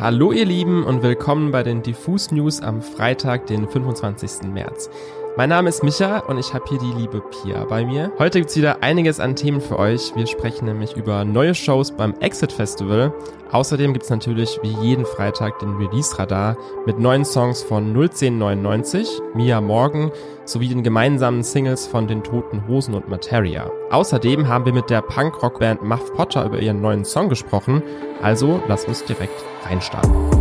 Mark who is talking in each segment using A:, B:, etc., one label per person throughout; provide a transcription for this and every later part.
A: Hallo ihr Lieben und willkommen bei den Diffus News am Freitag, den 25. März. Mein Name ist Micha und ich habe hier die liebe Pia bei mir. Heute gibt's wieder einiges an Themen für euch. Wir sprechen nämlich über neue Shows beim Exit Festival. Außerdem gibt's natürlich wie jeden Freitag den Release-Radar mit neuen Songs von 01099, Mia Morgan sowie den gemeinsamen Singles von den Toten Hosen und Materia. Außerdem haben wir mit der Punk-Rock-Band Muff Potter über ihren neuen Song gesprochen. Also lasst uns direkt reinstarten.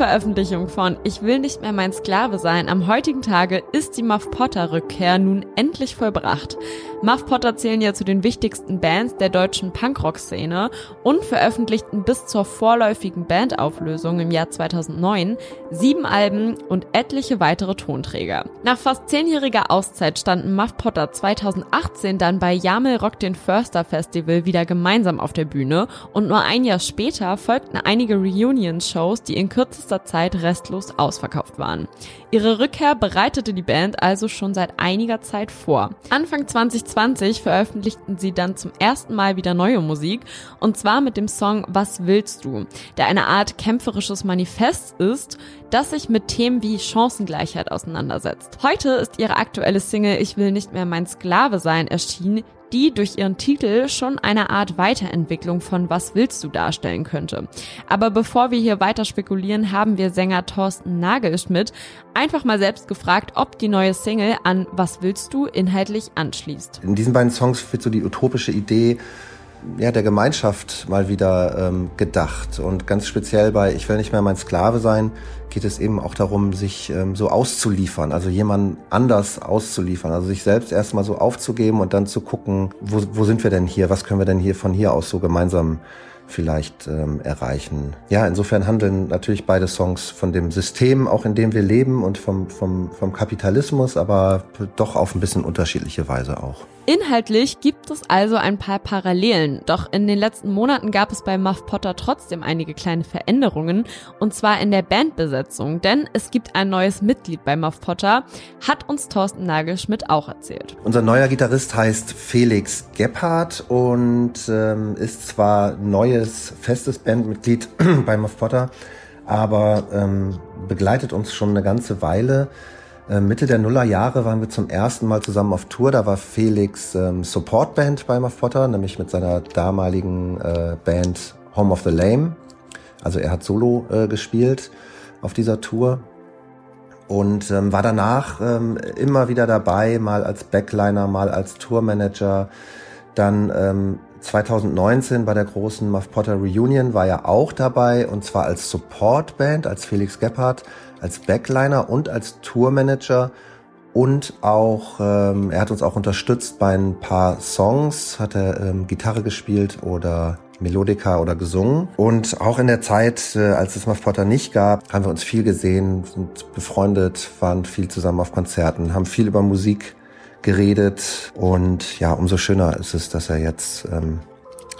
B: Veröffentlichung von Ich will nicht mehr mein Sklave sein am heutigen Tage ist die Muff Potter Rückkehr nun endlich vollbracht. Muff Potter zählen ja zu den wichtigsten Bands der deutschen Punkrock-Szene und veröffentlichten bis zur vorläufigen Bandauflösung im Jahr 2009 sieben Alben und etliche weitere Tonträger. Nach fast zehnjähriger Auszeit standen Muff Potter 2018 dann bei Jamel Rock den Förster Festival wieder gemeinsam auf der Bühne und nur ein Jahr später folgten einige Reunion-Shows, die in kürzester Zeit restlos ausverkauft waren. Ihre Rückkehr bereitete die Band also schon seit einiger Zeit vor. Anfang 2020 veröffentlichten sie dann zum ersten Mal wieder neue Musik und zwar mit dem Song Was willst du, der eine Art kämpferisches Manifest ist, das sich mit Themen wie Chancengleichheit auseinandersetzt. Heute ist ihre aktuelle Single Ich will nicht mehr mein Sklave sein erschienen, die durch ihren Titel schon eine Art Weiterentwicklung von Was willst du darstellen könnte. Aber bevor wir hier weiter spekulieren, haben wir Sänger Thorsten Nagelschmidt einfach mal selbst gefragt, ob die neue Single an Was willst du inhaltlich anschließt.
C: In diesen beiden Songs wird so die utopische Idee ja, der Gemeinschaft mal wieder ähm, gedacht. Und ganz speziell bei Ich will nicht mehr mein Sklave sein, geht es eben auch darum, sich ähm, so auszuliefern, also jemand anders auszuliefern, also sich selbst erstmal so aufzugeben und dann zu gucken, wo, wo sind wir denn hier, was können wir denn hier von hier aus so gemeinsam vielleicht ähm, erreichen. Ja, insofern handeln natürlich beide Songs von dem System, auch in dem wir leben und vom, vom, vom Kapitalismus, aber doch auf ein bisschen unterschiedliche Weise auch.
B: Inhaltlich gibt es also ein paar Parallelen, doch in den letzten Monaten gab es bei Muff Potter trotzdem einige kleine Veränderungen, und zwar in der Bandbesetzung, denn es gibt ein neues Mitglied bei Muff Potter, hat uns Thorsten Nagelschmidt auch erzählt.
C: Unser neuer Gitarrist heißt Felix Gebhardt und ähm, ist zwar neues, festes Bandmitglied bei Muff Potter, aber ähm, begleitet uns schon eine ganze Weile. Äh, Mitte der Nullerjahre waren wir zum ersten Mal zusammen auf Tour. Da war Felix ähm, Supportband bei Muff Potter, nämlich mit seiner damaligen äh, Band Home of the Lame. Also er hat Solo äh, gespielt auf dieser Tour und ähm, war danach ähm, immer wieder dabei, mal als Backliner, mal als Tourmanager. Dann ähm, 2019 bei der großen Muff Potter Reunion war er auch dabei und zwar als Supportband, als Felix Gebhardt als Backliner und als Tourmanager und auch, ähm, er hat uns auch unterstützt bei ein paar Songs, hat er ähm, Gitarre gespielt oder Melodika oder gesungen. Und auch in der Zeit, äh, als es Muff Potter nicht gab, haben wir uns viel gesehen, sind befreundet, waren viel zusammen auf Konzerten, haben viel über Musik geredet und ja, umso schöner ist es, dass er jetzt ähm,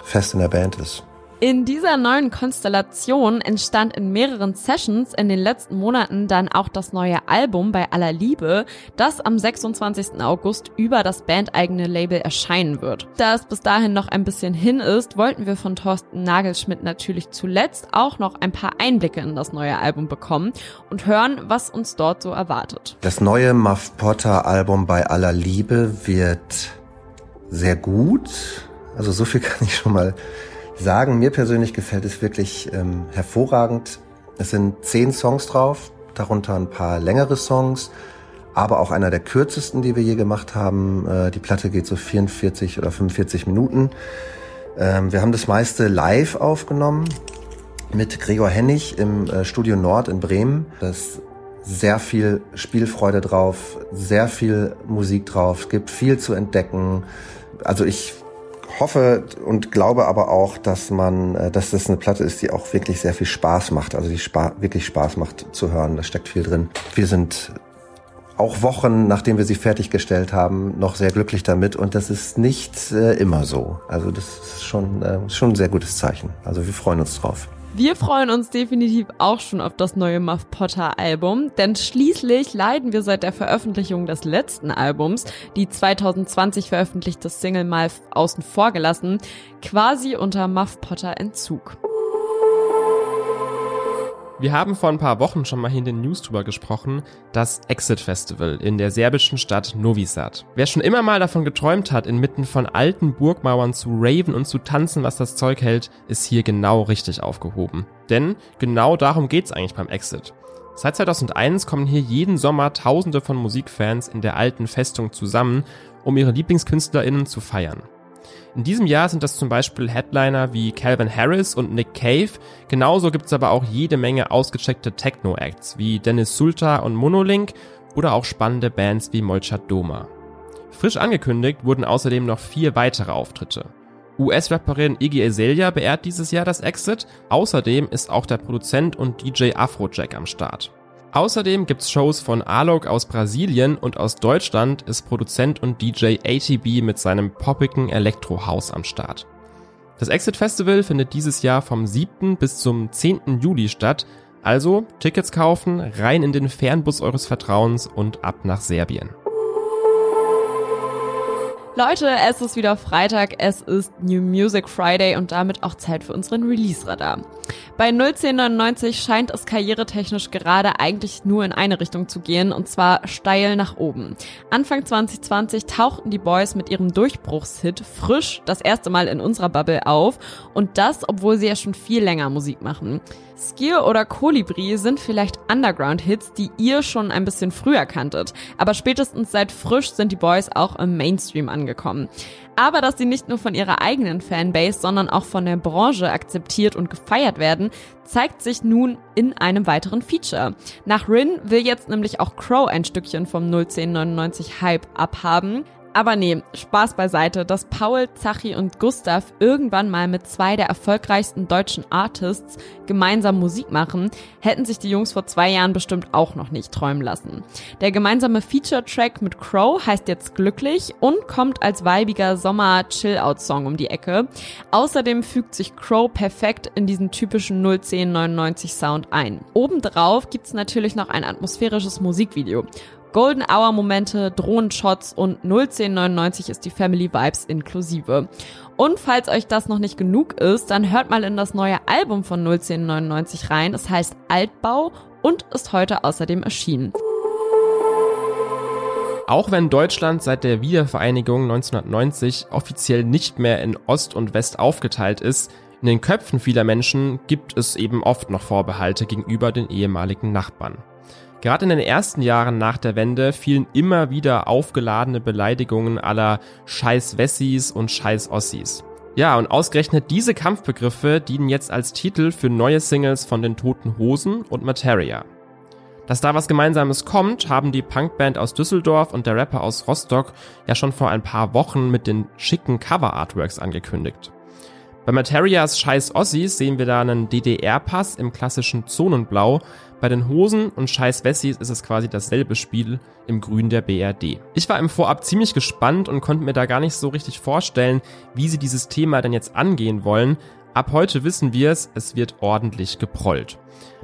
C: fest in der Band ist.
B: In dieser neuen Konstellation entstand in mehreren Sessions in den letzten Monaten dann auch das neue Album bei aller Liebe, das am 26. August über das bandeigene Label erscheinen wird. Da es bis dahin noch ein bisschen hin ist, wollten wir von Thorsten Nagelschmidt natürlich zuletzt auch noch ein paar Einblicke in das neue Album bekommen und hören, was uns dort so erwartet.
C: Das neue Muff Potter Album bei aller Liebe wird sehr gut. Also so viel kann ich schon mal sagen, mir persönlich gefällt es wirklich ähm, hervorragend. Es sind zehn Songs drauf, darunter ein paar längere Songs, aber auch einer der kürzesten, die wir je gemacht haben. Äh, die Platte geht so 44 oder 45 Minuten. Ähm, wir haben das meiste live aufgenommen mit Gregor Hennig im äh, Studio Nord in Bremen. Das sehr viel Spielfreude drauf, sehr viel Musik drauf, gibt viel zu entdecken. Also ich hoffe und glaube aber auch, dass man, äh, dass das eine Platte ist, die auch wirklich sehr viel Spaß macht, also die spa wirklich Spaß macht zu hören. Da steckt viel drin. Wir sind auch Wochen, nachdem wir sie fertiggestellt haben, noch sehr glücklich damit und das ist nicht äh, immer so. Also das ist schon, äh, schon ein sehr gutes Zeichen. Also wir freuen uns drauf.
B: Wir freuen uns definitiv auch schon auf das neue Muff Potter Album, denn schließlich leiden wir seit der Veröffentlichung des letzten Albums, die 2020 veröffentlichte Single mal außen vor gelassen, quasi unter Muff Potter Entzug.
A: Wir haben vor ein paar Wochen schon mal hier in den News drüber gesprochen, das Exit Festival in der serbischen Stadt Novi Sad. Wer schon immer mal davon geträumt hat, inmitten von alten Burgmauern zu raven und zu tanzen, was das Zeug hält, ist hier genau richtig aufgehoben. Denn genau darum geht's eigentlich beim Exit. Seit 2001 kommen hier jeden Sommer Tausende von Musikfans in der alten Festung zusammen, um ihre LieblingskünstlerInnen zu feiern. In diesem Jahr sind das zum Beispiel Headliner wie Calvin Harris und Nick Cave. Genauso gibt's aber auch jede Menge ausgecheckte Techno-Acts wie Dennis Sulta und Monolink oder auch spannende Bands wie Molchat Doma. Frisch angekündigt wurden außerdem noch vier weitere Auftritte. US-Rapperin Iggy Azalea beehrt dieses Jahr das Exit. Außerdem ist auch der Produzent und DJ Afrojack am Start. Außerdem gibt's Shows von Alok aus Brasilien und aus Deutschland ist Produzent und DJ ATB mit seinem poppigen Elektro-House am Start. Das Exit Festival findet dieses Jahr vom 7. bis zum 10. Juli statt, also Tickets kaufen, rein in den Fernbus eures Vertrauens und ab nach Serbien.
B: Leute, es ist wieder Freitag, es ist New Music Friday und damit auch Zeit für unseren Release-Radar. Bei 01099 scheint es karrieretechnisch gerade eigentlich nur in eine Richtung zu gehen und zwar steil nach oben. Anfang 2020 tauchten die Boys mit ihrem Durchbruchshit frisch das erste Mal in unserer Bubble auf und das, obwohl sie ja schon viel länger Musik machen. Skier oder Kolibri sind vielleicht Underground-Hits, die ihr schon ein bisschen früher kanntet. Aber spätestens seit frisch sind die Boys auch im Mainstream angekommen. Aber dass sie nicht nur von ihrer eigenen Fanbase, sondern auch von der Branche akzeptiert und gefeiert werden, zeigt sich nun in einem weiteren Feature. Nach Rin will jetzt nämlich auch Crow ein Stückchen vom 01099 Hype abhaben. Aber nee, Spaß beiseite, dass Paul, Zachi und Gustav irgendwann mal mit zwei der erfolgreichsten deutschen Artists gemeinsam Musik machen, hätten sich die Jungs vor zwei Jahren bestimmt auch noch nicht träumen lassen. Der gemeinsame Feature-Track mit Crow heißt jetzt Glücklich und kommt als weibiger Sommer-Chill-Out-Song um die Ecke. Außerdem fügt sich Crow perfekt in diesen typischen 01099 Sound ein. Obendrauf gibt's natürlich noch ein atmosphärisches Musikvideo. Golden Hour Momente, Drohnenshots und 01099 ist die Family Vibes inklusive. Und falls euch das noch nicht genug ist, dann hört mal in das neue Album von 01099 rein. Es heißt Altbau und ist heute außerdem erschienen.
A: Auch wenn Deutschland seit der Wiedervereinigung 1990 offiziell nicht mehr in Ost und West aufgeteilt ist, in den Köpfen vieler Menschen gibt es eben oft noch Vorbehalte gegenüber den ehemaligen Nachbarn. Gerade in den ersten Jahren nach der Wende fielen immer wieder aufgeladene Beleidigungen aller Scheiß Wessis und Scheiß Ossis. Ja, und ausgerechnet diese Kampfbegriffe dienen jetzt als Titel für neue Singles von den Toten Hosen und Materia. Dass da was Gemeinsames kommt, haben die Punkband aus Düsseldorf und der Rapper aus Rostock ja schon vor ein paar Wochen mit den schicken Cover-Artworks angekündigt. Bei Materias Scheiß Ossis sehen wir da einen DDR-Pass im klassischen Zonenblau, bei den Hosen und Scheiß Wessis ist es quasi dasselbe Spiel im Grün der BRD. Ich war im Vorab ziemlich gespannt und konnte mir da gar nicht so richtig vorstellen, wie sie dieses Thema denn jetzt angehen wollen. Ab heute wissen wir es, es wird ordentlich geprollt.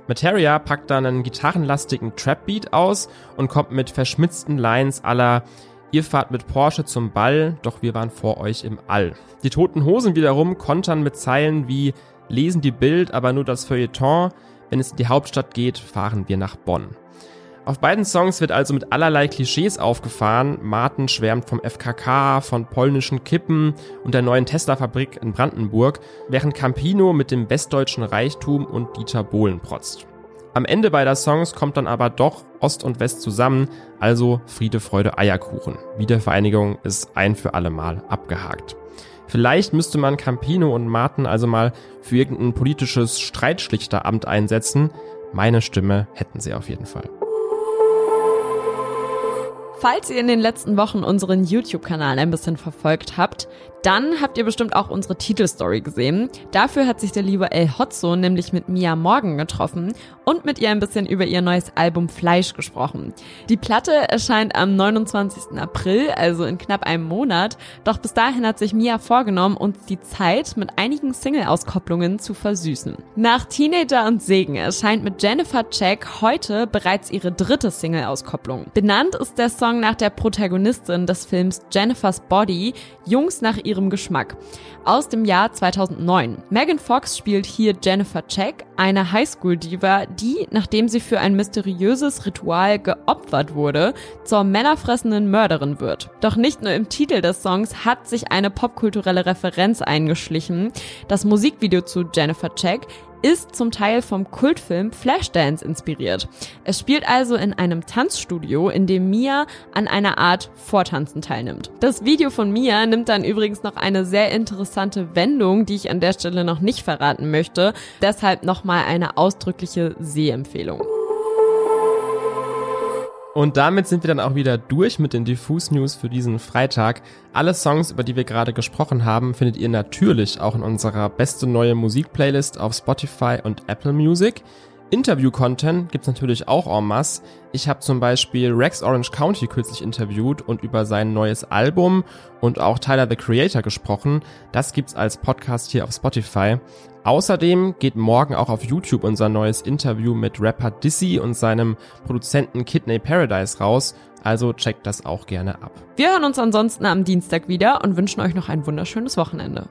A: Materia packt dann einen gitarrenlastigen Trap-Beat aus und kommt mit verschmitzten Lines aller Ihr fahrt mit Porsche zum Ball, doch wir waren vor euch im All. Die toten Hosen wiederum kontern mit Zeilen wie lesen die Bild, aber nur das Feuilleton, wenn es in die Hauptstadt geht, fahren wir nach Bonn. Auf beiden Songs wird also mit allerlei Klischees aufgefahren. Martin schwärmt vom FKK, von polnischen Kippen und der neuen Tesla-Fabrik in Brandenburg, während Campino mit dem westdeutschen Reichtum und Dieter Bohlen protzt. Am Ende beider Songs kommt dann aber doch Ost und West zusammen, also Friede, Freude, Eierkuchen. Wiedervereinigung ist ein für alle Mal abgehakt. Vielleicht müsste man Campino und Martin also mal für irgendein politisches Streitschlichteramt einsetzen. Meine Stimme hätten sie auf jeden Fall.
B: Falls ihr in den letzten Wochen unseren YouTube-Kanal ein bisschen verfolgt habt, Dann habt ihr bestimmt auch unsere Titelstory gesehen. Dafür hat sich der liebe El Hotzo nämlich mit Mia Morgan getroffen und mit ihr ein bisschen über ihr neues Album Fleisch gesprochen. Die Platte erscheint am 29. April, also in knapp einem Monat. Doch bis dahin hat sich Mia vorgenommen, uns die Zeit mit einigen Single-Auskopplungen zu versüßen. Nach Teenager und Segen erscheint mit Jennifer Check heute bereits ihre dritte Single-Auskopplung. Benannt ist der Song nach der Protagonistin des Films Jennifer's Body, Jungs nach ihrem Geschmack, aus dem Jahr 2009. Megan Fox spielt hier Jennifer Check, eine Highschool-Diva, die, nachdem sie für ein mysteriöses Ritual geopfert wurde, zur männerfressenden Mörderin wird. Doch nicht nur im Titel des Songs hat sich eine popkulturelle Referenz eingeschlichen. Das Musikvideo zu Jennifer Check ist zum Teil vom Kultfilm Flashdance inspiriert. Es spielt also in einem Tanzstudio, in dem Mia an einer Art Vortanzen teilnimmt. Das Video von Mia nimmt dann übrigens noch eine sehr interessante Wendung, die ich an der Stelle noch nicht verraten möchte. Deshalb nochmal eine ausdrückliche Sehempfehlung.
A: Und damit sind wir dann auch wieder durch mit den Diffus News für diesen Freitag. Alle Songs, über die wir gerade gesprochen haben, findet ihr natürlich auch in unserer beste neue Musik-Playlist auf Spotify und Apple Music. Interview-Content gibt's natürlich auch en masse. Ich habe zum Beispiel Rex Orange County kürzlich interviewt und über sein neues Album und auch Tyler the Creator gesprochen. Das gibt's als Podcast hier auf Spotify. Außerdem geht morgen auch auf YouTube unser neues Interview mit Rapper Dizzy und seinem Produzenten Kidney Paradise raus. Also checkt das auch gerne ab.
B: Wir hören uns ansonsten am Dienstag wieder und wünschen euch noch ein wunderschönes Wochenende.